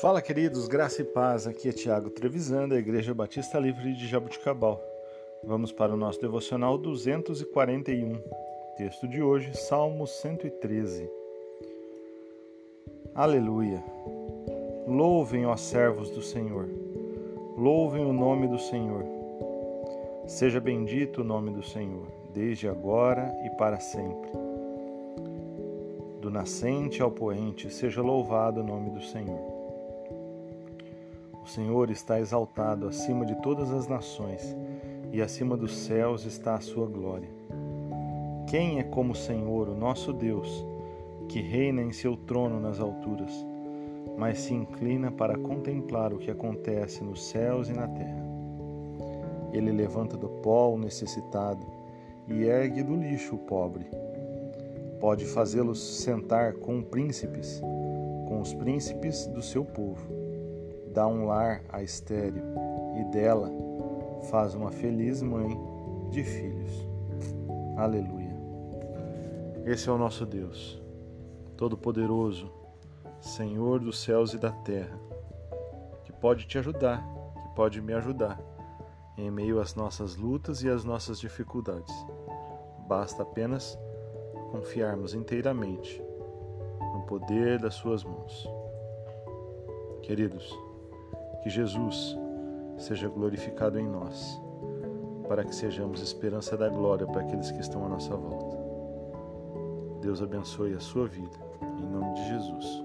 Fala, queridos, graça e paz. Aqui é Tiago Trevisan, da Igreja Batista Livre de Jabuticabal. Vamos para o nosso devocional 241. Texto de hoje, Salmo 113. Aleluia. Louvem, ó servos do Senhor. Louvem o nome do Senhor. Seja bendito o nome do Senhor, desde agora e para sempre. Do nascente ao poente, seja louvado o nome do Senhor. O Senhor está exaltado acima de todas as nações, e acima dos céus está a sua glória. Quem é como o Senhor, o nosso Deus, que reina em seu trono nas alturas, mas se inclina para contemplar o que acontece nos céus e na terra? Ele levanta do pó o necessitado e ergue do lixo o pobre. Pode fazê-los sentar com príncipes, com os príncipes do seu povo dá um lar a estéreo e dela faz uma feliz mãe de filhos. Aleluia. Esse é o nosso Deus, Todo-Poderoso, Senhor dos céus e da terra, que pode te ajudar, que pode me ajudar em meio às nossas lutas e às nossas dificuldades. Basta apenas confiarmos inteiramente no poder das Suas mãos. Queridos, que Jesus seja glorificado em nós, para que sejamos esperança da glória para aqueles que estão à nossa volta. Deus abençoe a sua vida, em nome de Jesus.